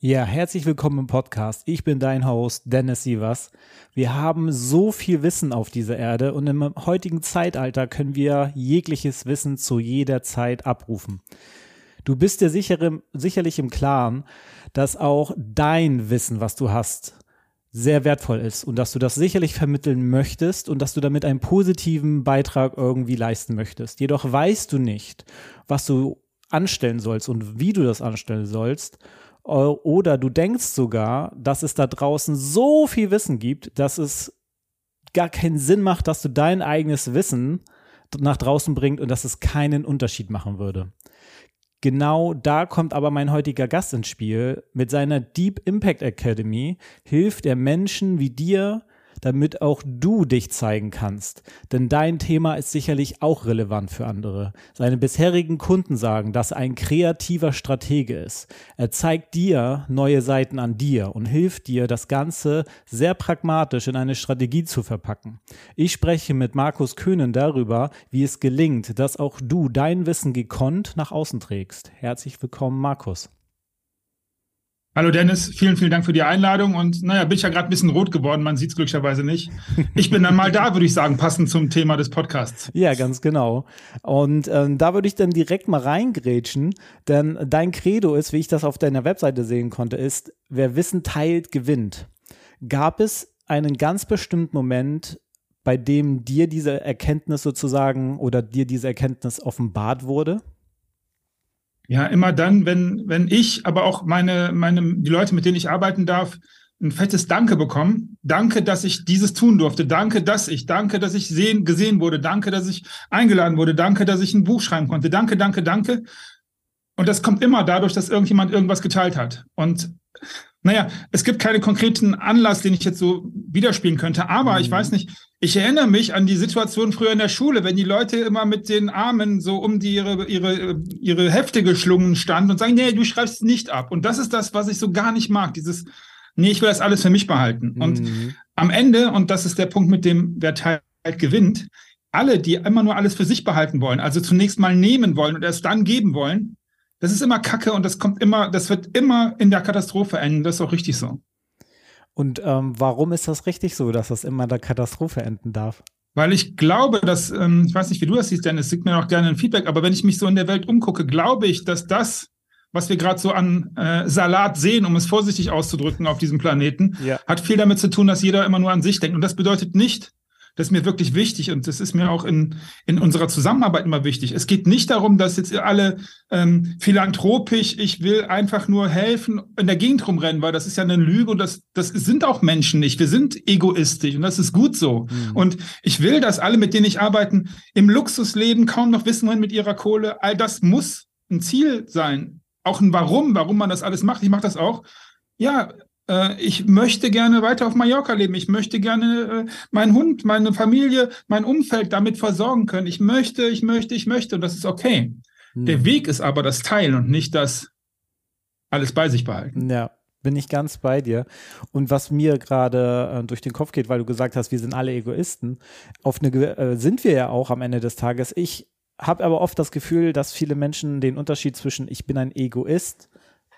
Ja, herzlich willkommen im Podcast. Ich bin dein Host Dennis Sievers. Wir haben so viel Wissen auf dieser Erde und im heutigen Zeitalter können wir jegliches Wissen zu jeder Zeit abrufen. Du bist dir sicher, sicherlich im Klaren, dass auch dein Wissen, was du hast, sehr wertvoll ist und dass du das sicherlich vermitteln möchtest und dass du damit einen positiven Beitrag irgendwie leisten möchtest. Jedoch weißt du nicht, was du anstellen sollst und wie du das anstellen sollst oder du denkst sogar, dass es da draußen so viel Wissen gibt, dass es gar keinen Sinn macht, dass du dein eigenes Wissen nach draußen bringst und dass es keinen Unterschied machen würde. Genau da kommt aber mein heutiger Gast ins Spiel. Mit seiner Deep Impact Academy hilft er Menschen wie dir, damit auch du dich zeigen kannst. Denn dein Thema ist sicherlich auch relevant für andere. Seine bisherigen Kunden sagen, dass er ein kreativer Stratege ist. Er zeigt dir neue Seiten an dir und hilft dir, das Ganze sehr pragmatisch in eine Strategie zu verpacken. Ich spreche mit Markus Köhnen darüber, wie es gelingt, dass auch du dein Wissen gekonnt nach außen trägst. Herzlich willkommen, Markus. Hallo Dennis, vielen, vielen Dank für die Einladung. Und naja, bin ich ja gerade ein bisschen rot geworden, man sieht es glücklicherweise nicht. Ich bin dann mal da, würde ich sagen, passend zum Thema des Podcasts. Ja, ganz genau. Und ähm, da würde ich dann direkt mal reingrätschen, denn dein Credo ist, wie ich das auf deiner Webseite sehen konnte, ist, wer Wissen teilt, gewinnt. Gab es einen ganz bestimmten Moment, bei dem dir diese Erkenntnis sozusagen oder dir diese Erkenntnis offenbart wurde? Ja, immer dann, wenn, wenn ich, aber auch meine, meine, die Leute, mit denen ich arbeiten darf, ein fettes Danke bekommen. Danke, dass ich dieses tun durfte. Danke, dass ich, danke, dass ich sehen, gesehen wurde. Danke, dass ich eingeladen wurde. Danke, dass ich ein Buch schreiben konnte. Danke, danke, danke. Und das kommt immer dadurch, dass irgendjemand irgendwas geteilt hat. Und naja, es gibt keinen konkreten Anlass, den ich jetzt so widerspielen könnte, aber mhm. ich weiß nicht, ich erinnere mich an die Situation früher in der Schule, wenn die Leute immer mit den Armen so um die ihre, ihre, ihre Hefte geschlungen standen und sagen, nee, du schreibst es nicht ab. Und das ist das, was ich so gar nicht mag, dieses, nee, ich will das alles für mich behalten. Mhm. Und am Ende, und das ist der Punkt mit dem, wer teilt, gewinnt, alle, die immer nur alles für sich behalten wollen, also zunächst mal nehmen wollen und erst dann geben wollen, das ist immer Kacke und das kommt immer, das wird immer in der Katastrophe enden. Das ist auch richtig so. Und ähm, warum ist das richtig so, dass das immer in der Katastrophe enden darf? Weil ich glaube, dass, ähm, ich weiß nicht, wie du das siehst, Dennis, gib mir auch gerne ein Feedback, aber wenn ich mich so in der Welt umgucke, glaube ich, dass das, was wir gerade so an äh, Salat sehen, um es vorsichtig auszudrücken auf diesem Planeten, ja. hat viel damit zu tun, dass jeder immer nur an sich denkt. Und das bedeutet nicht, das ist mir wirklich wichtig und das ist mir auch in, in unserer Zusammenarbeit immer wichtig. Es geht nicht darum, dass jetzt alle ähm, philanthropisch, ich will einfach nur helfen, in der Gegend rumrennen, weil das ist ja eine Lüge und das, das sind auch Menschen nicht. Wir sind egoistisch und das ist gut so. Mhm. Und ich will, dass alle, mit denen ich arbeite, im Luxus leben, kaum noch wissen wollen mit ihrer Kohle. All das muss ein Ziel sein. Auch ein Warum, warum man das alles macht. Ich mache das auch. Ja, ich möchte gerne weiter auf Mallorca leben. Ich möchte gerne äh, meinen Hund, meine Familie, mein Umfeld damit versorgen können. Ich möchte, ich möchte, ich möchte. Und das ist okay. Hm. Der Weg ist aber das Teilen und nicht das alles bei sich behalten. Ja. Bin ich ganz bei dir. Und was mir gerade äh, durch den Kopf geht, weil du gesagt hast, wir sind alle Egoisten, auf eine äh, sind wir ja auch am Ende des Tages. Ich habe aber oft das Gefühl, dass viele Menschen den Unterschied zwischen ich bin ein Egoist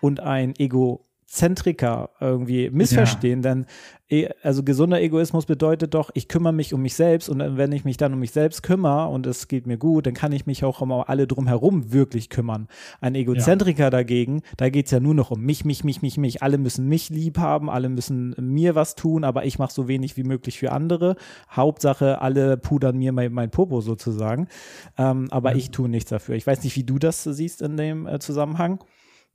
und ein Ego Egozentriker irgendwie missverstehen, ja. denn e, also gesunder Egoismus bedeutet doch, ich kümmere mich um mich selbst und wenn ich mich dann um mich selbst kümmere und es geht mir gut, dann kann ich mich auch um alle drumherum wirklich kümmern. Ein Egozentriker ja. dagegen, da geht's ja nur noch um mich, mich, mich, mich, mich. Alle müssen mich lieb haben, alle müssen mir was tun, aber ich mache so wenig wie möglich für andere. Hauptsache, alle pudern mir mein, mein Popo sozusagen. Ähm, aber ja. ich tue nichts dafür. Ich weiß nicht, wie du das siehst in dem äh, Zusammenhang.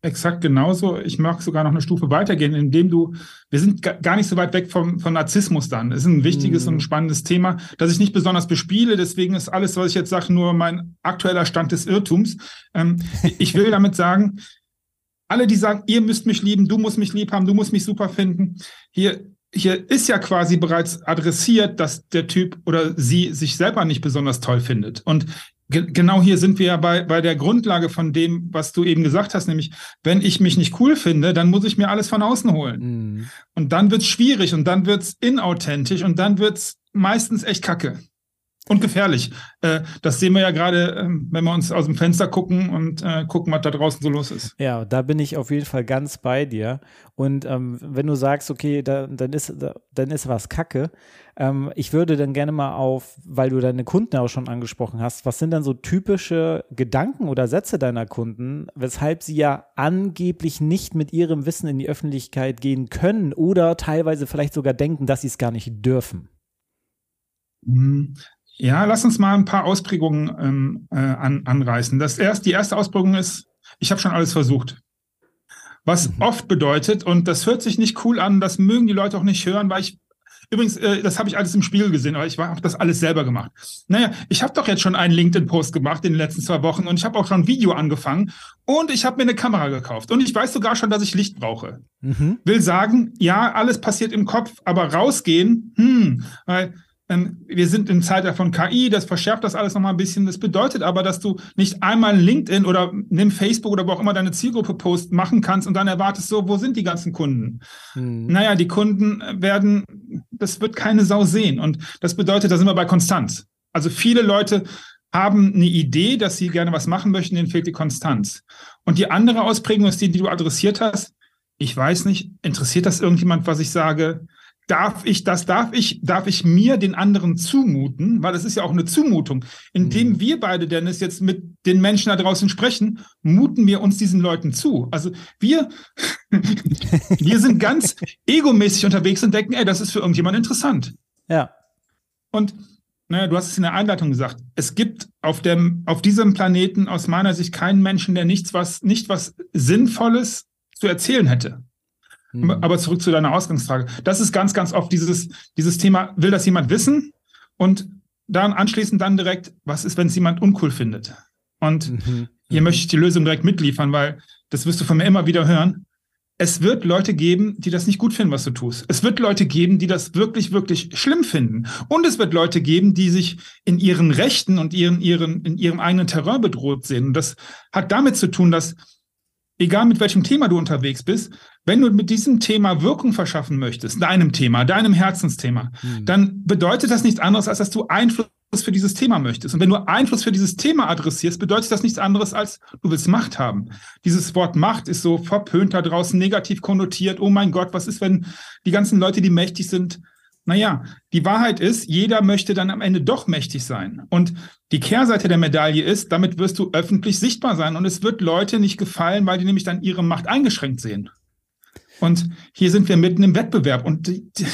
Exakt genauso. Ich mag sogar noch eine Stufe weitergehen, indem du, wir sind gar nicht so weit weg vom, von Narzissmus dann. Es ist ein wichtiges mm. und spannendes Thema, das ich nicht besonders bespiele. Deswegen ist alles, was ich jetzt sage, nur mein aktueller Stand des Irrtums. Ähm, ich will damit sagen, alle, die sagen, ihr müsst mich lieben, du musst mich lieb haben, du musst mich super finden. Hier, hier ist ja quasi bereits adressiert, dass der Typ oder sie sich selber nicht besonders toll findet. Und genau hier sind wir ja bei, bei der Grundlage von dem, was du eben gesagt hast, nämlich, wenn ich mich nicht cool finde, dann muss ich mir alles von außen holen. Mhm. Und dann wird's schwierig und dann wird's inauthentisch und dann wird's meistens echt kacke. Und gefährlich. Äh, das sehen wir ja gerade, ähm, wenn wir uns aus dem Fenster gucken und äh, gucken, was da draußen so los ist. Ja, da bin ich auf jeden Fall ganz bei dir. Und ähm, wenn du sagst, okay, da, dann, ist, da, dann ist was Kacke, ähm, ich würde dann gerne mal auf, weil du deine Kunden auch schon angesprochen hast, was sind dann so typische Gedanken oder Sätze deiner Kunden, weshalb sie ja angeblich nicht mit ihrem Wissen in die Öffentlichkeit gehen können oder teilweise vielleicht sogar denken, dass sie es gar nicht dürfen? Ja, lass uns mal ein paar Ausprägungen ähm, äh, an, anreißen. Das erst, die erste Ausprägung ist, ich habe schon alles versucht. Was mhm. oft bedeutet, und das hört sich nicht cool an, das mögen die Leute auch nicht hören, weil ich Übrigens, äh, das habe ich alles im Spiegel gesehen, aber ich habe das alles selber gemacht. Naja, ich habe doch jetzt schon einen LinkedIn-Post gemacht in den letzten zwei Wochen und ich habe auch schon ein Video angefangen und ich habe mir eine Kamera gekauft und ich weiß sogar schon, dass ich Licht brauche. Mhm. Will sagen, ja, alles passiert im Kopf, aber rausgehen, hm, weil wir sind im Zeitalter von KI, das verschärft das alles nochmal ein bisschen. Das bedeutet aber, dass du nicht einmal LinkedIn oder nimm Facebook oder wo auch immer deine Zielgruppe Post machen kannst und dann erwartest so, wo sind die ganzen Kunden? Hm. Naja, die Kunden werden, das wird keine Sau sehen. Und das bedeutet, da sind wir bei Konstanz. Also viele Leute haben eine Idee, dass sie gerne was machen möchten, denen fehlt die Konstanz. Und die andere Ausprägung ist die, die du adressiert hast. Ich weiß nicht, interessiert das irgendjemand, was ich sage? Darf ich das, darf ich, darf ich mir den anderen zumuten, weil es ist ja auch eine Zumutung. Indem mhm. wir beide, Dennis, jetzt mit den Menschen da draußen sprechen, muten wir uns diesen Leuten zu. Also wir, wir sind ganz egomäßig unterwegs und denken, ey, das ist für irgendjemand interessant. Ja. Und naja, du hast es in der Einleitung gesagt. Es gibt auf dem, auf diesem Planeten aus meiner Sicht keinen Menschen, der nichts was, nicht was Sinnvolles zu erzählen hätte. Mhm. Aber zurück zu deiner Ausgangsfrage. Das ist ganz, ganz oft dieses, dieses Thema, will das jemand wissen? Und dann anschließend dann direkt, was ist, wenn es jemand uncool findet? Und mhm. hier möchte ich die Lösung direkt mitliefern, weil das wirst du von mir immer wieder hören. Es wird Leute geben, die das nicht gut finden, was du tust. Es wird Leute geben, die das wirklich, wirklich schlimm finden. Und es wird Leute geben, die sich in ihren Rechten und ihren, ihren, in ihrem eigenen Terror bedroht sehen. Und das hat damit zu tun, dass egal mit welchem Thema du unterwegs bist, wenn du mit diesem Thema Wirkung verschaffen möchtest, deinem Thema, deinem Herzensthema, mhm. dann bedeutet das nichts anderes, als dass du Einfluss für dieses Thema möchtest. Und wenn du Einfluss für dieses Thema adressierst, bedeutet das nichts anderes, als du willst Macht haben. Dieses Wort Macht ist so verpönt da draußen, negativ konnotiert. Oh mein Gott, was ist, wenn die ganzen Leute, die mächtig sind, naja, die Wahrheit ist, jeder möchte dann am Ende doch mächtig sein. Und die Kehrseite der Medaille ist, damit wirst du öffentlich sichtbar sein. Und es wird Leute nicht gefallen, weil die nämlich dann ihre Macht eingeschränkt sehen. Und hier sind wir mitten im Wettbewerb. Und die, die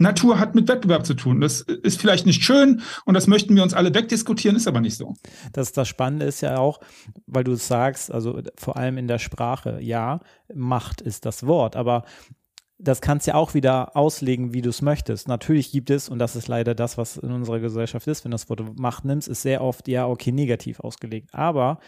Natur hat mit Wettbewerb zu tun. Das ist vielleicht nicht schön und das möchten wir uns alle wegdiskutieren, ist aber nicht so. Das, das Spannende ist ja auch, weil du es sagst, also vor allem in der Sprache, ja, Macht ist das Wort, aber das kannst du ja auch wieder auslegen, wie du es möchtest. Natürlich gibt es, und das ist leider das, was in unserer Gesellschaft ist, wenn das Wort Macht nimmst, ist sehr oft, ja, okay, negativ ausgelegt. Aber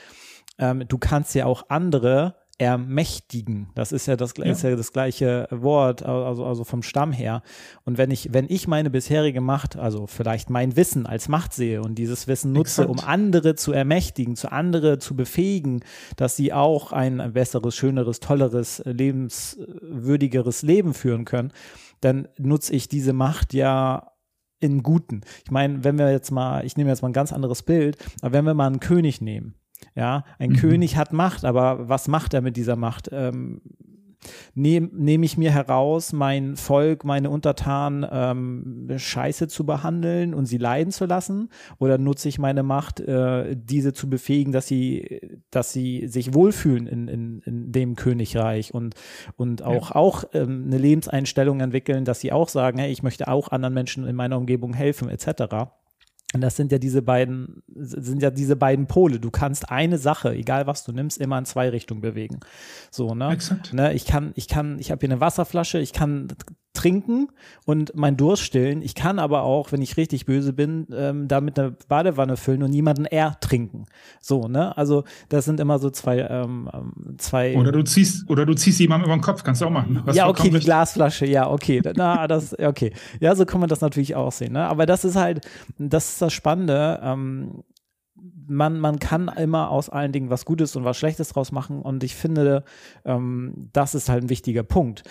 ähm, du kannst ja auch andere ermächtigen. Das ist ja das, ja. Ist ja das gleiche Wort, also, also vom Stamm her. Und wenn ich, wenn ich meine bisherige Macht, also vielleicht mein Wissen als Macht sehe und dieses Wissen nutze, Exakt. um andere zu ermächtigen, zu andere zu befähigen, dass sie auch ein besseres, schöneres, tolleres, lebenswürdigeres Leben führen können, dann nutze ich diese Macht ja in Guten. Ich meine, wenn wir jetzt mal, ich nehme jetzt mal ein ganz anderes Bild, aber wenn wir mal einen König nehmen, ja, ein mhm. König hat Macht, aber was macht er mit dieser Macht? Ähm, nehme nehm ich mir heraus, mein Volk, meine Untertanen ähm, scheiße zu behandeln und sie leiden zu lassen? Oder nutze ich meine Macht, äh, diese zu befähigen, dass sie, dass sie sich wohlfühlen in, in, in dem Königreich und, und auch, ja. auch ähm, eine Lebenseinstellung entwickeln, dass sie auch sagen, hey, ich möchte auch anderen Menschen in meiner Umgebung helfen, etc. Und das sind ja diese beiden, sind ja diese beiden Pole. Du kannst eine Sache, egal was du nimmst, immer in zwei Richtungen bewegen. So, ne? Exakt. Ne, ich kann, ich kann, ich habe hier eine Wasserflasche, ich kann trinken und meinen Durst stillen. Ich kann aber auch, wenn ich richtig böse bin, ähm, damit eine Badewanne füllen und niemanden ertrinken. So, ne? Also das sind immer so zwei, ähm, ähm zwei. Oder du ziehst, oder du ziehst jemanden über den Kopf, kannst du auch machen. Was ja, okay, die Glasflasche, ja, okay. Na, das, okay. Ja, so kann man das natürlich auch sehen. Ne? Aber das ist halt, das ist das Spannende. Ähm, man, man kann immer aus allen Dingen was Gutes und was Schlechtes draus machen. Und ich finde, ähm, das ist halt ein wichtiger Punkt.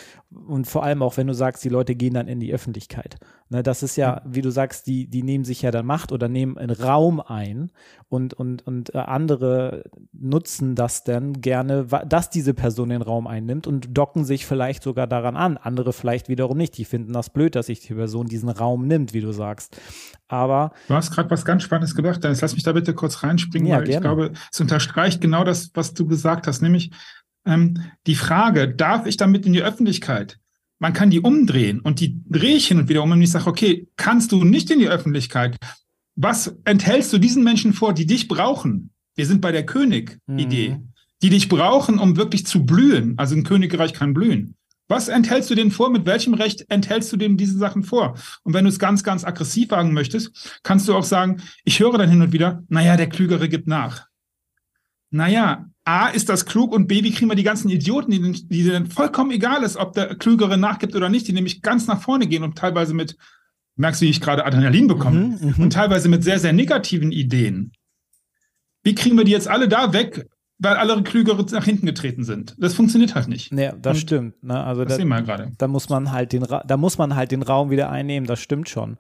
Und vor allem auch, wenn du sagst, die Leute gehen dann in die Öffentlichkeit. Ne, das ist ja, wie du sagst, die, die nehmen sich ja dann Macht oder nehmen einen Raum ein und, und, und äh, andere nutzen das dann gerne, dass diese Person den Raum einnimmt und docken sich vielleicht sogar daran an. Andere vielleicht wiederum nicht. Die finden das blöd, dass sich die Person diesen Raum nimmt, wie du sagst. Aber. Du hast gerade was ganz Spannendes gedacht, Dennis. Lass mich da bitte kurz reinspringen, ja, weil gerne. ich glaube, es unterstreicht genau das, was du gesagt hast, nämlich ähm, die Frage, darf ich damit in die Öffentlichkeit? man kann die umdrehen und die drehe ich hin und wieder um und ich sage, okay, kannst du nicht in die Öffentlichkeit? Was enthältst du diesen Menschen vor, die dich brauchen? Wir sind bei der König-Idee, mhm. die dich brauchen, um wirklich zu blühen. Also ein Königreich kann blühen. Was enthältst du denen vor? Mit welchem Recht enthältst du denen diese Sachen vor? Und wenn du es ganz, ganz aggressiv wagen möchtest, kannst du auch sagen, ich höre dann hin und wieder, naja, der Klügere gibt nach. Naja, A, ist das klug und B, wie kriegen wir die ganzen Idioten, die, die denen vollkommen egal ist, ob der Klügere nachgibt oder nicht, die nämlich ganz nach vorne gehen und teilweise mit, merkst du, wie ich gerade Adrenalin bekomme, mhm, mhm, und teilweise mit sehr, sehr negativen Ideen. Wie kriegen wir die jetzt alle da weg, weil alle Klügere nach hinten getreten sind. Das funktioniert halt nicht. Ja, das Und stimmt. Ne? Also das da, sehen wir gerade. Da muss man halt den, da muss man halt den Raum wieder einnehmen. Das stimmt schon.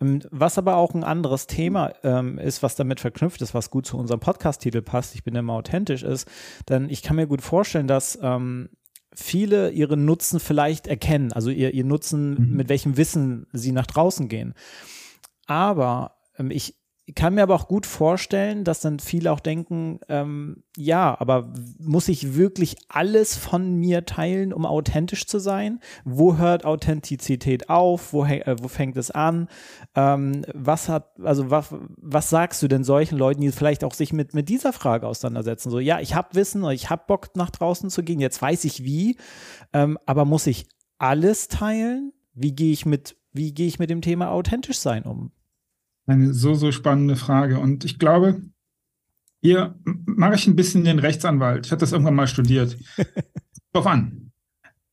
Ähm, was aber auch ein anderes Thema ähm, ist, was damit verknüpft ist, was gut zu unserem Podcast-Titel passt. Ich bin immer authentisch ist, denn ich kann mir gut vorstellen, dass ähm, viele ihren Nutzen vielleicht erkennen, also ihr, ihr Nutzen, mhm. mit welchem Wissen sie nach draußen gehen. Aber ähm, ich, ich kann mir aber auch gut vorstellen, dass dann viele auch denken, ähm, ja, aber muss ich wirklich alles von mir teilen, um authentisch zu sein? Wo hört Authentizität auf? Wo, äh, wo fängt es an? Ähm, was hat, also was, was sagst du denn solchen Leuten, die vielleicht auch sich mit, mit dieser Frage auseinandersetzen? So, ja, ich habe Wissen, ich habe Bock nach draußen zu gehen, jetzt weiß ich wie, ähm, aber muss ich alles teilen? Wie gehe ich mit, wie gehe ich mit dem Thema authentisch sein um? Eine so, so spannende Frage. Und ich glaube, hier mache ich ein bisschen den Rechtsanwalt. Ich hatte das irgendwann mal studiert. Drauf an.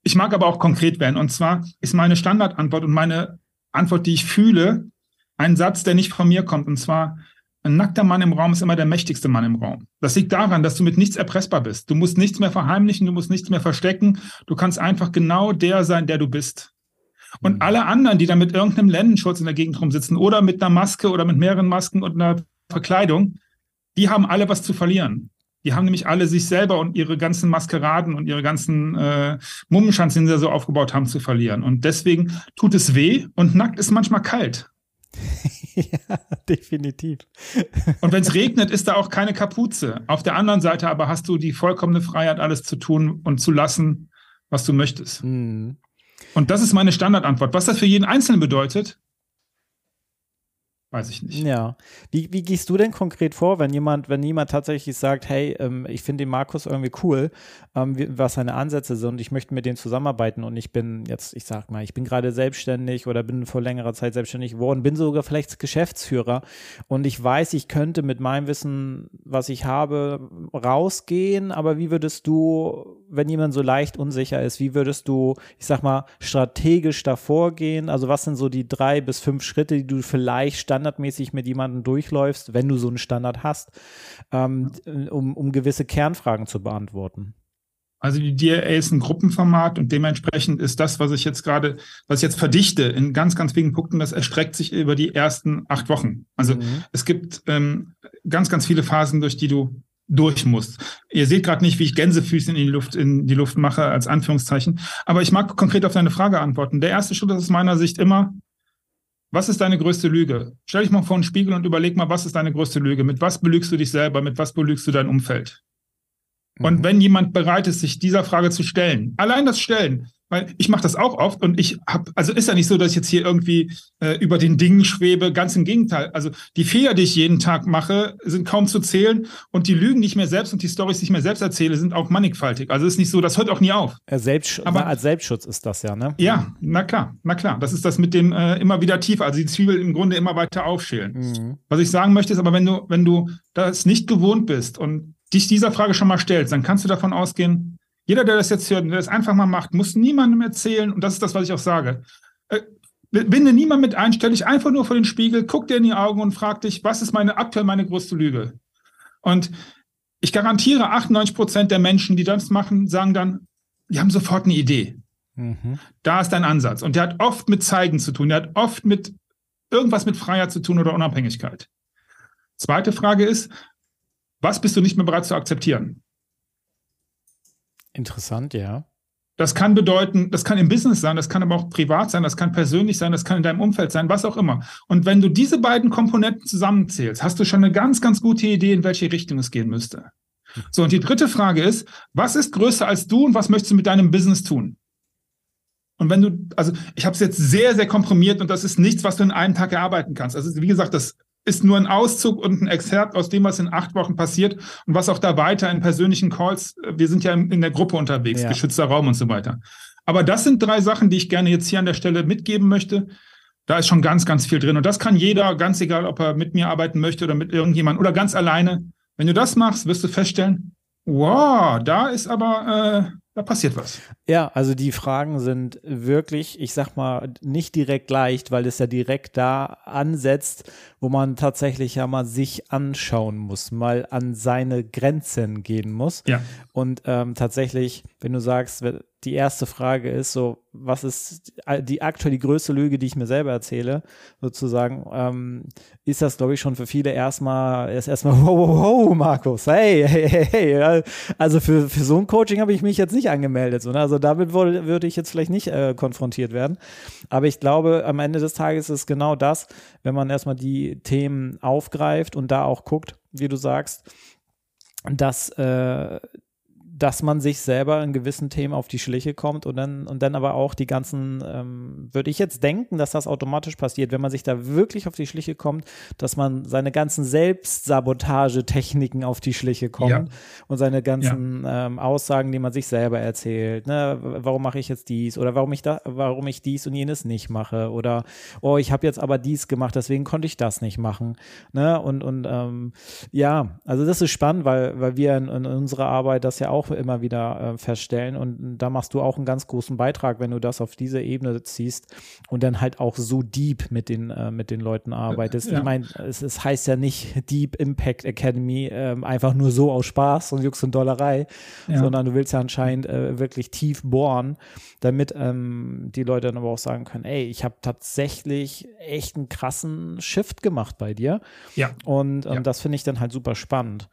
Ich mag aber auch konkret werden. Und zwar ist meine Standardantwort und meine Antwort, die ich fühle, ein Satz, der nicht von mir kommt. Und zwar, ein nackter Mann im Raum ist immer der mächtigste Mann im Raum. Das liegt daran, dass du mit nichts erpressbar bist. Du musst nichts mehr verheimlichen, du musst nichts mehr verstecken. Du kannst einfach genau der sein, der du bist. Und mhm. alle anderen, die da mit irgendeinem Lendenschutz in der Gegend rumsitzen oder mit einer Maske oder mit mehreren Masken und einer Verkleidung, die haben alle was zu verlieren. Die haben nämlich alle sich selber und ihre ganzen Maskeraden und ihre ganzen äh, Mummenschanzen, die sie so aufgebaut haben, zu verlieren. Und deswegen tut es weh und nackt ist manchmal kalt. ja, definitiv. und wenn es regnet, ist da auch keine Kapuze. Auf der anderen Seite aber hast du die vollkommene Freiheit, alles zu tun und zu lassen, was du möchtest. Mhm. Und das ist meine Standardantwort. Was das für jeden Einzelnen bedeutet, Weiß ich nicht. Ja. Wie, wie gehst du denn konkret vor, wenn jemand, wenn jemand tatsächlich sagt, hey, ähm, ich finde den Markus irgendwie cool, ähm, was seine Ansätze sind und ich möchte mit dem zusammenarbeiten und ich bin jetzt, ich sag mal, ich bin gerade selbstständig oder bin vor längerer Zeit selbstständig geworden, bin sogar vielleicht Geschäftsführer und ich weiß, ich könnte mit meinem Wissen, was ich habe, rausgehen, aber wie würdest du, wenn jemand so leicht unsicher ist, wie würdest du, ich sag mal, strategisch davor gehen? Also was sind so die drei bis fünf Schritte, die du vielleicht stand standardmäßig mit jemandem durchläufst, wenn du so einen Standard hast, ähm, um, um gewisse Kernfragen zu beantworten? Also die DRA ist ein Gruppenformat und dementsprechend ist das, was ich jetzt gerade, was ich jetzt verdichte in ganz, ganz wenigen Punkten, das erstreckt sich über die ersten acht Wochen. Also mhm. es gibt ähm, ganz, ganz viele Phasen, durch die du durch musst. Ihr seht gerade nicht, wie ich Gänsefüßchen in die Luft in die Luft mache als Anführungszeichen, aber ich mag konkret auf deine Frage antworten. Der erste Schritt ist aus meiner Sicht immer was ist deine größte Lüge? Stell dich mal vor einen Spiegel und überleg mal, was ist deine größte Lüge? Mit was belügst du dich selber? Mit was belügst du dein Umfeld? Mhm. Und wenn jemand bereit ist, sich dieser Frage zu stellen, allein das Stellen, weil ich mache das auch oft und ich habe, also ist ja nicht so, dass ich jetzt hier irgendwie äh, über den Dingen schwebe, ganz im Gegenteil. Also die Fehler, die ich jeden Tag mache, sind kaum zu zählen und die Lügen, die ich mir selbst und die Stories, die ich mir selbst erzähle, sind auch mannigfaltig. Also ist nicht so, das hört auch nie auf. Selbst, Aber als Selbstschutz ist das ja, ne? Ja, na klar, na klar. Das ist das mit dem äh, immer wieder tiefer, also die Zwiebel im Grunde immer weiter aufschälen. Mhm. Was ich sagen möchte, ist aber, wenn du, wenn du das nicht gewohnt bist und dich dieser Frage schon mal stellst, dann kannst du davon ausgehen, jeder, der das jetzt hört, der das einfach mal macht, muss niemandem erzählen, und das ist das, was ich auch sage. Äh, binde niemand mit ein, stell dich einfach nur vor den Spiegel, guck dir in die Augen und frag dich, was ist meine aktuell meine größte Lüge? Und ich garantiere, 98 Prozent der Menschen, die das machen, sagen dann, die haben sofort eine Idee. Mhm. Da ist dein Ansatz. Und der hat oft mit Zeigen zu tun, der hat oft mit irgendwas mit Freiheit zu tun oder Unabhängigkeit. Zweite Frage ist, was bist du nicht mehr bereit zu akzeptieren? Interessant, ja. Das kann bedeuten, das kann im Business sein, das kann aber auch privat sein, das kann persönlich sein, das kann in deinem Umfeld sein, was auch immer. Und wenn du diese beiden Komponenten zusammenzählst, hast du schon eine ganz, ganz gute Idee, in welche Richtung es gehen müsste. So, und die dritte Frage ist, was ist größer als du und was möchtest du mit deinem Business tun? Und wenn du, also ich habe es jetzt sehr, sehr komprimiert und das ist nichts, was du in einem Tag erarbeiten kannst. Also wie gesagt, das ist nur ein Auszug und ein Exzerpt aus dem, was in acht Wochen passiert und was auch da weiter in persönlichen Calls, äh, wir sind ja in der Gruppe unterwegs, ja. geschützter Raum und so weiter. Aber das sind drei Sachen, die ich gerne jetzt hier an der Stelle mitgeben möchte. Da ist schon ganz, ganz viel drin. Und das kann jeder, ganz egal, ob er mit mir arbeiten möchte oder mit irgendjemand oder ganz alleine. Wenn du das machst, wirst du feststellen, wow, da ist aber, äh, da passiert was. Ja, also die Fragen sind wirklich, ich sag mal, nicht direkt leicht, weil es ja direkt da ansetzt, wo man tatsächlich ja mal sich anschauen muss, mal an seine Grenzen gehen muss. Ja. Und ähm, tatsächlich, wenn du sagst, die erste Frage ist so, was ist die aktuell die größte Lüge, die ich mir selber erzähle, sozusagen, ähm, ist das, glaube ich, schon für viele erstmal, ist erstmal, wow, wow, wow, Markus, hey, hey, hey, hey. Also für, für so ein Coaching habe ich mich jetzt nicht angemeldet. So, ne? Also damit würde, ich jetzt vielleicht nicht äh, konfrontiert werden. Aber ich glaube, am Ende des Tages ist genau das, wenn man erstmal die Themen aufgreift und da auch guckt, wie du sagst, dass äh, dass man sich selber in gewissen Themen auf die Schliche kommt und dann, und dann aber auch die ganzen, ähm, würde ich jetzt denken, dass das automatisch passiert, wenn man sich da wirklich auf die Schliche kommt, dass man seine ganzen Selbstsabotagetechniken auf die Schliche kommt ja. und seine ganzen ja. ähm, Aussagen, die man sich selber erzählt, ne, warum mache ich jetzt dies oder warum ich da, warum ich dies und jenes nicht mache oder oh, ich habe jetzt aber dies gemacht, deswegen konnte ich das nicht machen, ne, und, und ähm, ja, also das ist spannend, weil, weil wir in, in unserer Arbeit das ja auch immer wieder äh, feststellen. Und da machst du auch einen ganz großen Beitrag, wenn du das auf diese Ebene ziehst und dann halt auch so deep mit den, äh, mit den Leuten arbeitest. Ja. Ich meine, es, es, heißt ja nicht Deep Impact Academy äh, einfach nur so aus Spaß und Jux und Dollerei, ja. sondern du willst ja anscheinend äh, wirklich tief bohren, damit ähm, die Leute dann aber auch sagen können, ey, ich habe tatsächlich echt einen krassen Shift gemacht bei dir. Ja. Und ähm, ja. das finde ich dann halt super spannend.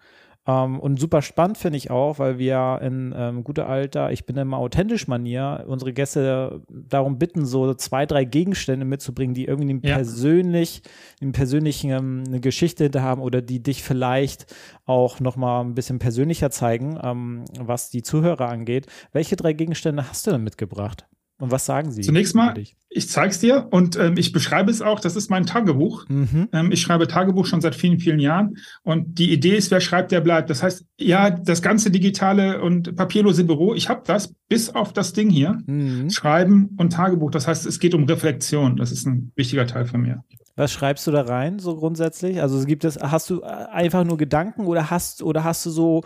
Ähm, und super spannend finde ich auch, weil wir in ähm, guter Alter, ich bin immer authentisch Manier, unsere Gäste darum bitten, so zwei, drei Gegenstände mitzubringen, die irgendwie ja. persönlich, im persönlichen ähm, eine Geschichte hinter haben oder die dich vielleicht auch nochmal ein bisschen persönlicher zeigen, ähm, was die Zuhörer angeht. Welche drei Gegenstände hast du denn mitgebracht? Und was sagen Sie? Zunächst mal, ich zeige es dir und ähm, ich beschreibe es auch. Das ist mein Tagebuch. Mhm. Ähm, ich schreibe Tagebuch schon seit vielen, vielen Jahren. Und die Idee ist, wer schreibt, der bleibt. Das heißt, ja, das ganze digitale und papierlose Büro, ich habe das bis auf das Ding hier. Mhm. Schreiben und Tagebuch. Das heißt, es geht um Reflexion. Das ist ein wichtiger Teil von mir. Was schreibst du da rein, so grundsätzlich? Also gibt es, hast du einfach nur Gedanken oder hast, oder hast du so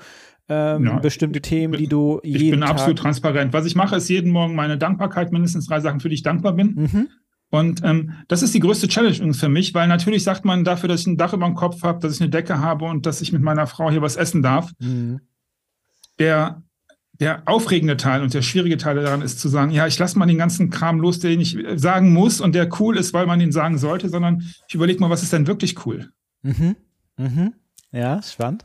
ähm, ja, bestimmte Themen, die du jeden Ich bin Tag absolut transparent. Was ich mache, ist jeden Morgen meine Dankbarkeit, mindestens drei Sachen, für die ich dankbar bin. Mhm. Und ähm, das ist die größte Challenge für mich, weil natürlich sagt man dafür, dass ich ein Dach über dem Kopf habe, dass ich eine Decke habe und dass ich mit meiner Frau hier was essen darf. Mhm. Der, der aufregende Teil und der schwierige Teil daran ist zu sagen, ja, ich lasse mal den ganzen Kram los, den ich sagen muss und der cool ist, weil man ihn sagen sollte, sondern ich überlege mal, was ist denn wirklich cool? Mhm. Mhm. Ja, spannend.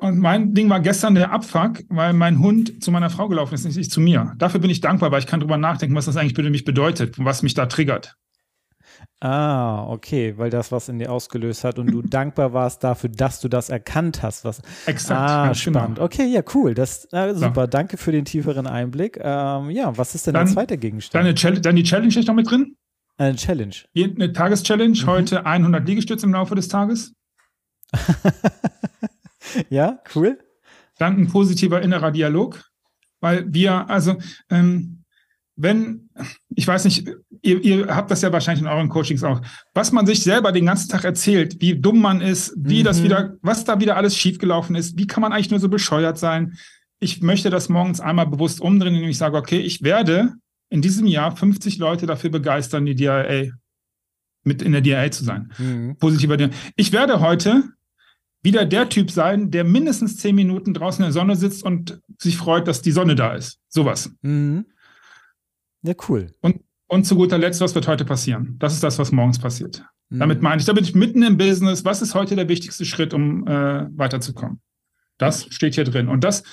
Und mein Ding war gestern der Abfuck, weil mein Hund zu meiner Frau gelaufen ist, nicht zu mir. Dafür bin ich dankbar, weil ich kann drüber nachdenken, was das eigentlich für mich bedeutet und was mich da triggert. Ah, okay, weil das was in dir ausgelöst hat und du dankbar warst dafür, dass du das erkannt hast. Was, Exakt. Ah, genau. spannend. Okay, ja, cool. Das äh, super. Danke für den tieferen Einblick. Ähm, ja, was ist denn Dann- der zweite Gegenstand? Deine Challenge, dann die Challenge ist noch mit drin. Eine Challenge. Eine Tageschallenge, Mhm. heute 100 Liegestütze im Laufe des Tages. Ja, cool. Dann ein positiver innerer Dialog, weil wir, also, ähm, wenn, ich weiß nicht, ihr, ihr habt das ja wahrscheinlich in euren Coachings auch, was man sich selber den ganzen Tag erzählt, wie dumm man ist, wie das Mhm. wieder, was da wieder alles schiefgelaufen ist, wie kann man eigentlich nur so bescheuert sein. Ich möchte das morgens einmal bewusst umdrehen, indem ich sage, okay, ich werde in diesem Jahr 50 Leute dafür begeistern, die DIA, mit in der DIA zu sein. Mhm. positiver Dinge. Ich werde heute wieder der Typ sein, der mindestens zehn Minuten draußen in der Sonne sitzt und sich freut, dass die Sonne da ist. Sowas. Mhm. Ja, cool. Und zu guter Letzt, was wird heute passieren? Das ist das, was morgens passiert. Mhm. Damit meine ich, da bin ich mitten im Business. Was ist heute der wichtigste Schritt, um äh, weiterzukommen? Das steht hier drin. Und das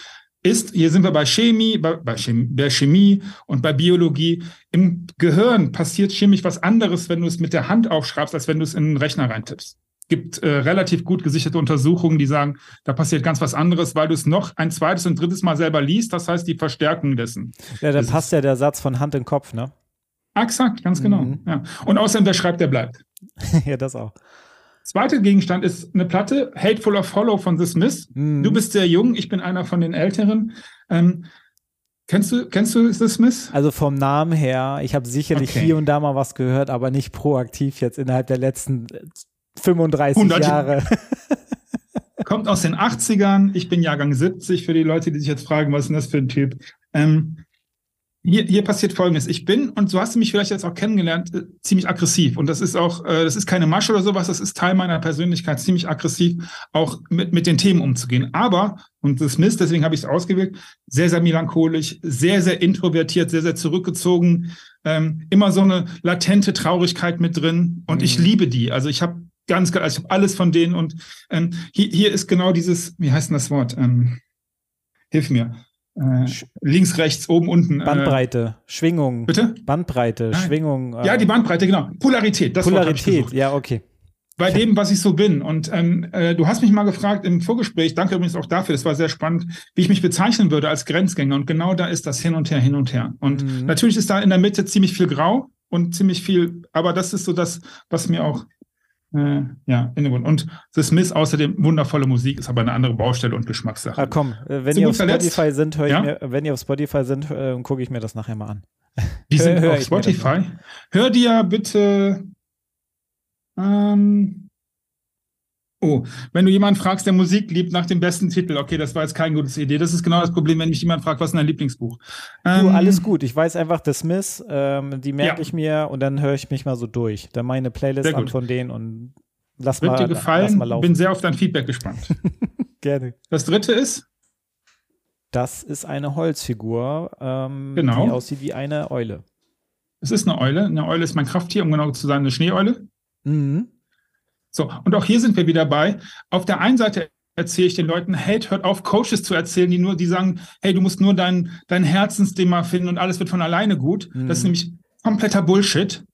ist, hier sind wir bei Chemie, bei, bei, Chemie, bei Chemie und bei Biologie. Im Gehirn passiert chemisch was anderes, wenn du es mit der Hand aufschreibst, als wenn du es in einen Rechner reintippst. Gibt äh, relativ gut gesicherte Untersuchungen, die sagen, da passiert ganz was anderes, weil du es noch ein zweites und drittes Mal selber liest. Das heißt, die Verstärkung dessen. Ja, da Das passt ja der Satz von Hand in Kopf, ne? Exakt, ganz genau. Mhm. Ja. Und außerdem, wer schreibt, der bleibt. ja, das auch. Zweiter Gegenstand ist eine Platte, Hateful of Hollow von The Smiths. Mhm. Du bist sehr jung, ich bin einer von den Älteren. Ähm, kennst du, kennst du The Smiths? Also vom Namen her, ich habe sicherlich Okay. hier und da mal was gehört, aber nicht proaktiv jetzt innerhalb der letzten 35 100 Jahre. Kommt aus den 80ern. Ich bin Jahrgang 70 für die Leute, die sich jetzt fragen, was ist denn das für ein Typ? Ähm, hier, hier passiert Folgendes. Ich bin, und so hast du mich vielleicht jetzt auch kennengelernt, äh, ziemlich aggressiv. Und das ist auch, äh, das ist keine Masche oder sowas, das ist Teil meiner Persönlichkeit, ziemlich aggressiv, auch mit, mit den Themen umzugehen. Aber, und das Mist, deswegen habe ich es ausgewählt, sehr, sehr melancholisch, sehr, sehr introvertiert, sehr, sehr zurückgezogen, ähm, immer so eine latente Traurigkeit mit drin. Und ich Mhm. liebe die. Also ich habe ganz, also ich habe alles von denen und ähm, hier, hier ist genau dieses, wie heißt denn das Wort? Ähm, hilf mir. Äh, links, rechts, oben, unten. Äh, Bandbreite, Schwingung. bitte? Bandbreite, Nein. Schwingung. Ja, äh, die Bandbreite, genau. Polarität, das Polarität, ja, okay. Bei dem, was ich so bin. Und ähm, äh, du hast mich mal gefragt im Vorgespräch, danke übrigens auch dafür, das war sehr spannend, wie ich mich bezeichnen würde als Grenzgänger. Und genau da ist das hin und her, hin und her. Und Mhm. natürlich ist da in der Mitte ziemlich viel Grau und ziemlich viel, aber das ist so das, was mir auch äh, ja, innewohnt. Und The Smiths außerdem wundervolle Musik, ist aber eine andere Baustelle und Geschmackssache. Ah, komm, äh, wenn ihr auf sind, Ja? mir, wenn ihr auf Spotify sind, äh, gucke ich mir das nachher mal an. Die sind hör- auf Spotify. Hör dir bitte. Ähm, oh, wenn du jemanden fragst, der Musik liebt, nach dem besten Titel, okay, das war jetzt keine gute Idee. Das ist genau das Problem, wenn mich jemand fragt, was ist dein Lieblingsbuch? Du, Ähm, alles gut. Ich weiß einfach The Smiths, ähm, die merke Ja. ich mir und dann höre ich mich mal so durch. Dann meine Playlist an von denen und lass Wird mal, dir lass gefallen? mal laufen. Bin sehr auf dein Feedback gespannt. Gerne. Das dritte ist, Das ist eine Holzfigur, ähm, Genau. die aussieht wie eine Eule. es ist eine Eule. Eine Eule ist mein Krafttier, um genau zu sein, eine Schneeeule. Mhm. So, und auch hier sind wir wieder bei. Auf der einen Seite erzähle ich den Leuten, hey, hört auf, Coaches zu erzählen, die nur, die sagen, hey, du musst nur dein, dein Herzensthema finden und alles wird von alleine gut. Mhm. Das ist nämlich kompletter Bullshit.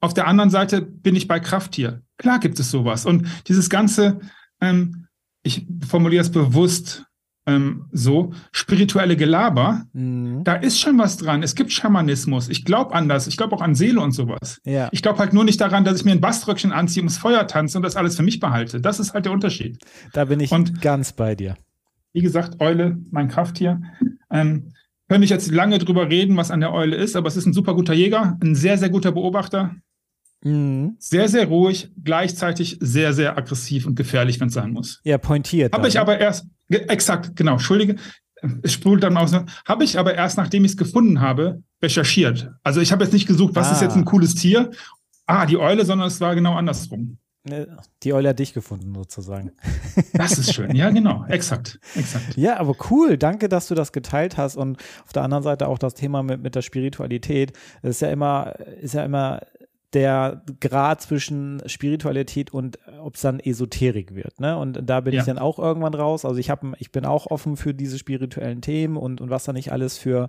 Auf der anderen Seite bin ich bei Krafttier. Klar gibt es sowas. Und dieses ganze, ähm, ich formuliere es bewusst ähm, so, spirituelle Gelaber, Mhm. da ist schon was dran. Es gibt Schamanismus. Ich glaube an das. Ich glaube auch an Seele und sowas. Ja, Ich glaube halt nur nicht daran, dass ich mir ein Baströckchen anziehe, ums Feuer tanze und das alles für mich behalte. Das ist halt der Unterschied. da bin ich Und- ganz bei dir. Wie gesagt, Eule, mein Krafttier. Ähm, könnte ich jetzt lange drüber reden, was an der Eule ist, aber es ist ein super guter Jäger, ein sehr, sehr guter Beobachter, Mhm. sehr, sehr ruhig, gleichzeitig sehr, sehr aggressiv und gefährlich, wenn es sein muss. Ja, pointiert. Habe ich ne? aber erst, exakt, genau, Entschuldige, es sprudelt dann aus, habe ich aber erst, nachdem ich es gefunden habe, recherchiert. Also ich habe jetzt nicht gesucht, was ist Ah. jetzt ein cooles Tier? Ah, die Eule, sondern es war genau andersrum. Ne, Die Eule hat dich gefunden, sozusagen. Das ist schön. Ja, genau. Exakt. Exakt. Ja, aber cool. Danke, dass du das geteilt hast. Und auf der anderen Seite auch das Thema mit, mit der Spiritualität. Das ist ja immer, ist ja immer der Grad zwischen Spiritualität und äh, ob es dann Esoterik wird. Ne? Und da bin ja. ich dann auch irgendwann raus. Also ich habe, ich bin auch offen für diese spirituellen Themen und, und was da nicht alles für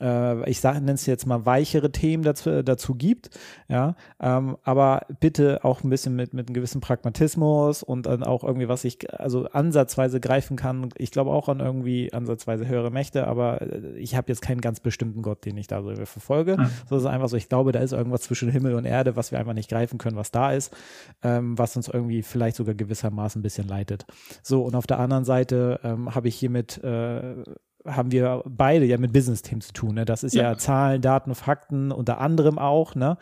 äh, ich sage, nenne es jetzt mal weichere Themen dazu, dazu gibt, ja, ähm, aber bitte auch ein bisschen mit, mit einem gewissen Pragmatismus und dann auch irgendwie, was ich also ansatzweise greifen kann. Ich glaube auch an irgendwie ansatzweise höhere Mächte, aber äh, ich habe jetzt keinen ganz bestimmten Gott, den ich da so verfolge. Mhm. So ist einfach so, ich glaube, da ist irgendwas zwischen Himmel und Erde, was wir einfach nicht greifen können, was da ist, ähm, was uns irgendwie vielleicht sogar gewissermaßen ein bisschen leitet. So, und auf der anderen Seite ähm, habe ich hiermit äh, haben wir beide ja mit Business-Themen zu tun. Ne? Das ist ja. ja. Zahlen, Daten, Fakten unter anderem auch, ne?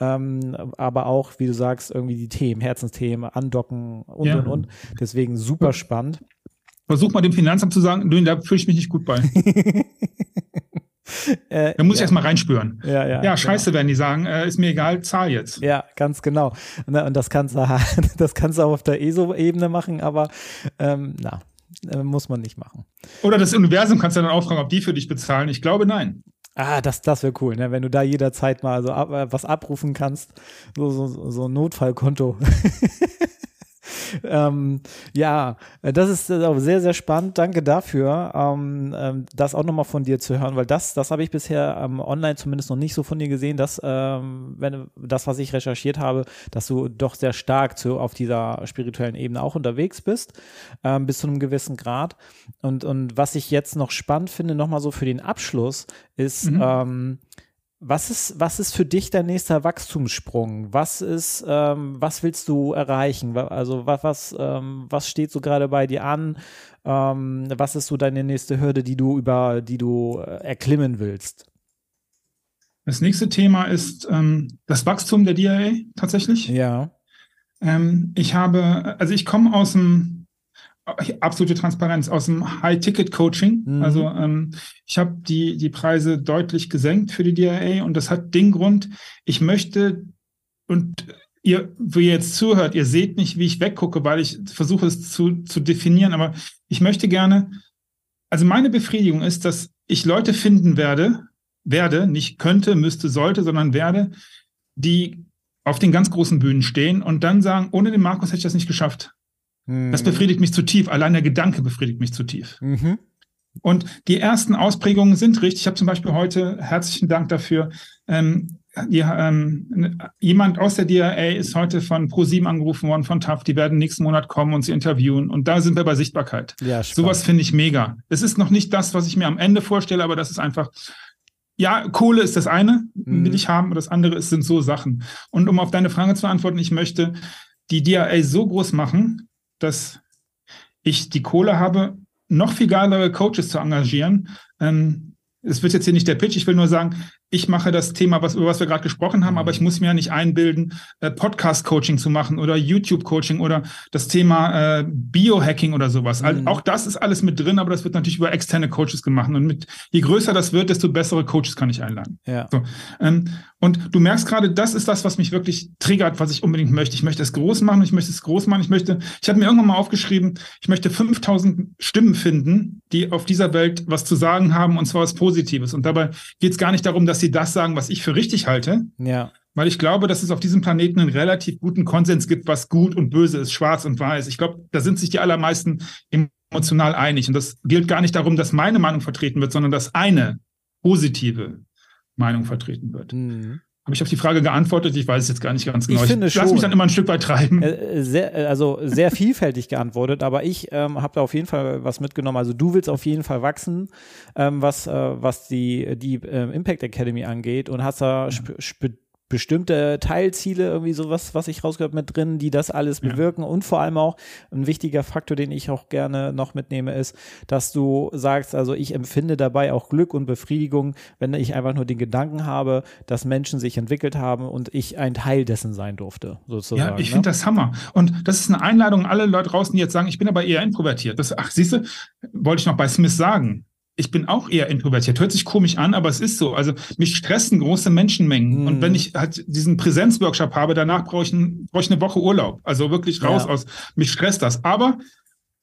Ähm, aber auch, wie du sagst, irgendwie die Themen, Herzensthemen, Andocken und ja. und und. Deswegen super spannend. Versuch mal dem Finanzamt zu sagen, da fühle ich mich nicht gut bei. äh, da muss ja. ich erstmal reinspüren. Ja, ja, ja scheiße, genau. werden die sagen, äh, ist mir egal, zahl jetzt. Ja, ganz genau. Und, und das kannst du, das kannst du auch auf der ESO-Ebene machen, aber ähm, na, äh, muss man nicht machen. Oder das Universum kannst du dann auch fragen, ob die für dich bezahlen. Ich glaube, nein. Ah, das, das wäre cool, ne? wenn du da jederzeit mal so ab, äh, was abrufen kannst. So, so, so ein Notfallkonto. ähm, ja, das ist auch sehr, sehr spannend. Danke dafür, ähm, ähm, das auch nochmal von dir zu hören, weil das, das habe ich bisher ähm, online zumindest noch nicht so von dir gesehen, dass, ähm, wenn das, was ich recherchiert habe, dass du doch sehr stark zu, auf dieser spirituellen Ebene auch unterwegs bist, ähm, bis zu einem gewissen Grad. Und, und was ich jetzt noch spannend finde, nochmal so für den Abschluss, ist, mhm. Was ist, was ist für dich dein nächster Wachstumssprung? Was ist, ähm, was willst du erreichen? Also was, was, ähm, was steht so gerade bei dir an? Ähm, was ist so deine nächste Hürde, die du über, die du äh, erklimmen willst? Das nächste Thema ist ähm, das Wachstum der DIA tatsächlich. Ja. Ähm, ich habe, also ich komme aus dem absolute Transparenz aus dem High-Ticket-Coaching. Mhm. Also ähm, ich habe die, die Preise deutlich gesenkt für die DIA und das hat den Grund, ich möchte und ihr, wo ihr jetzt zuhört, ihr seht nicht, wie ich weggucke, weil ich versuche es zu, zu definieren, aber ich möchte gerne, also meine Befriedigung ist, dass ich Leute finden werde, werde, nicht könnte, müsste, sollte, sondern werde, die auf den ganz großen Bühnen stehen und dann sagen, ohne den Markus hätte ich das nicht geschafft. Das mhm. befriedigt mich zu tief. Allein der Gedanke befriedigt mich zu tief. Mhm. Und die ersten Ausprägungen sind richtig. Ich habe zum Beispiel heute, herzlichen Dank dafür, ähm, die, ähm, jemand aus der DRA ist heute von Pro7 angerufen worden, von TAF. Die werden nächsten Monat kommen und sie interviewen. Und da sind wir bei Sichtbarkeit. Ja, Sowas finde ich mega. Es ist noch nicht das, was ich mir am Ende vorstelle, aber das ist einfach, ja, Kohle ist das eine, mhm. will ich haben, und das andere ist, sind so Sachen. Und um auf deine Frage zu antworten, ich möchte die DRA so groß machen, dass ich die Kohle habe, noch viel geilere Coaches zu engagieren. Ähm, es wird jetzt hier nicht der Pitch, ich will nur sagen, ich mache das Thema, was, über was wir gerade gesprochen haben, aber ich muss mir ja nicht einbilden, äh, Podcast-Coaching zu machen oder YouTube-Coaching oder das Thema äh, Biohacking oder sowas. Mhm. auch das ist alles mit drin, aber das wird natürlich über externe Coaches gemacht. Und mit, je größer das wird, desto bessere Coaches kann ich einladen. Ja. So, ähm, und du merkst gerade, das ist das, was mich wirklich triggert, was ich unbedingt möchte. Ich möchte es groß machen, ich möchte es groß machen. Ich möchte, ich habe mir irgendwann mal aufgeschrieben, ich möchte 5000 Stimmen finden, die auf dieser Welt was zu sagen haben und zwar was Positives. Und dabei geht es gar nicht darum, dass dass sie das sagen, was ich für richtig halte. Ja. Weil ich glaube, dass es auf diesem Planeten einen relativ guten Konsens gibt, was gut und böse ist, schwarz und weiß. Ich glaube, da sind sich die allermeisten emotional einig. Und das gilt gar nicht darum, dass meine Meinung vertreten wird, sondern dass eine positive Meinung vertreten wird. Mhm. Habe ich auf die Frage geantwortet? Ich weiß es jetzt gar nicht ganz genau. Ich, finde ich lass mich dann immer ein Stück weit treiben. Äh, sehr, äh, also sehr vielfältig geantwortet, aber ich ähm, habe da auf jeden Fall was mitgenommen. Also du willst auf jeden Fall wachsen, ähm, was, äh, was die, die äh, Impact Academy angeht und hast da ja bestimmte Teilziele, irgendwie sowas, was ich rausgehört mit drin, die das alles bewirken. Ja. Und vor allem auch ein wichtiger Faktor, den ich auch gerne noch mitnehme, ist, dass du sagst, also ich empfinde dabei auch Glück und Befriedigung, wenn ich einfach nur den Gedanken habe, dass Menschen sich entwickelt haben und ich ein Teil dessen sein durfte, sozusagen. Ja, ich ne? finde das Hammer. Und das ist eine Einladung an alle Leute draußen, die jetzt sagen, ich bin aber eher introvertiert. Das, ach, siehst du, wollte ich noch bei Smith sagen ich bin auch eher introvertiert. Hört sich komisch an, aber es ist so. Also mich stressen große Menschenmengen. Mhm. Und wenn ich halt diesen Präsenzworkshop habe, danach brauche ich, ein, brauche ich eine Woche Urlaub. Also wirklich raus ja. aus. Mich stresst das. Aber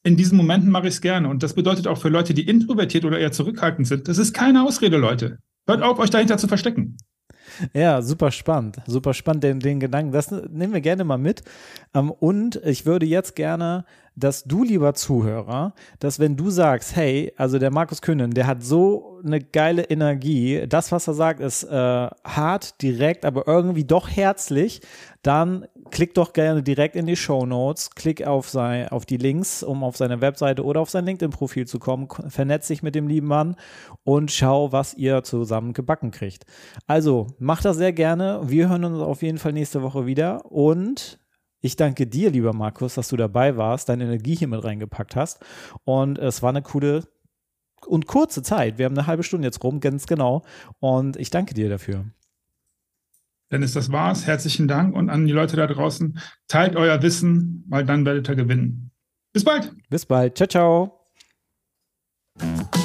in diesen Momenten mache ich es gerne. Und das bedeutet auch für Leute, die introvertiert oder eher zurückhaltend sind, das ist keine Ausrede, Leute. Hört auf, euch dahinter zu verstecken. Ja, super spannend. Super spannend, den, den Gedanken. Das nehmen wir gerne mal mit. Ähm, und ich würde jetzt gerne dass du, lieber Zuhörer, dass wenn du sagst, hey, also der Markus Kühnen, der hat so eine geile Energie, das, was er sagt, ist äh, hart, direkt, aber irgendwie doch herzlich, dann klick doch gerne direkt in die Show Notes, klick auf, sein, auf die Links, um auf seine Webseite oder auf sein LinkedIn-Profil zu kommen, vernetz dich mit dem lieben Mann und schau, was ihr zusammen gebacken kriegt. Also, macht das sehr gerne. Wir hören uns auf jeden Fall nächste Woche wieder und ich danke dir, lieber Markus, dass du dabei warst, deine Energie hier mit reingepackt hast. Und es war eine coole und kurze Zeit. Wir haben eine halbe Stunde jetzt rum, ganz genau. Und ich danke dir dafür. Dennis, das war's. Herzlichen Dank und an die Leute da draußen. Teilt euer Wissen, weil dann werdet ihr gewinnen. Bis bald. Bis bald. Ciao, ciao.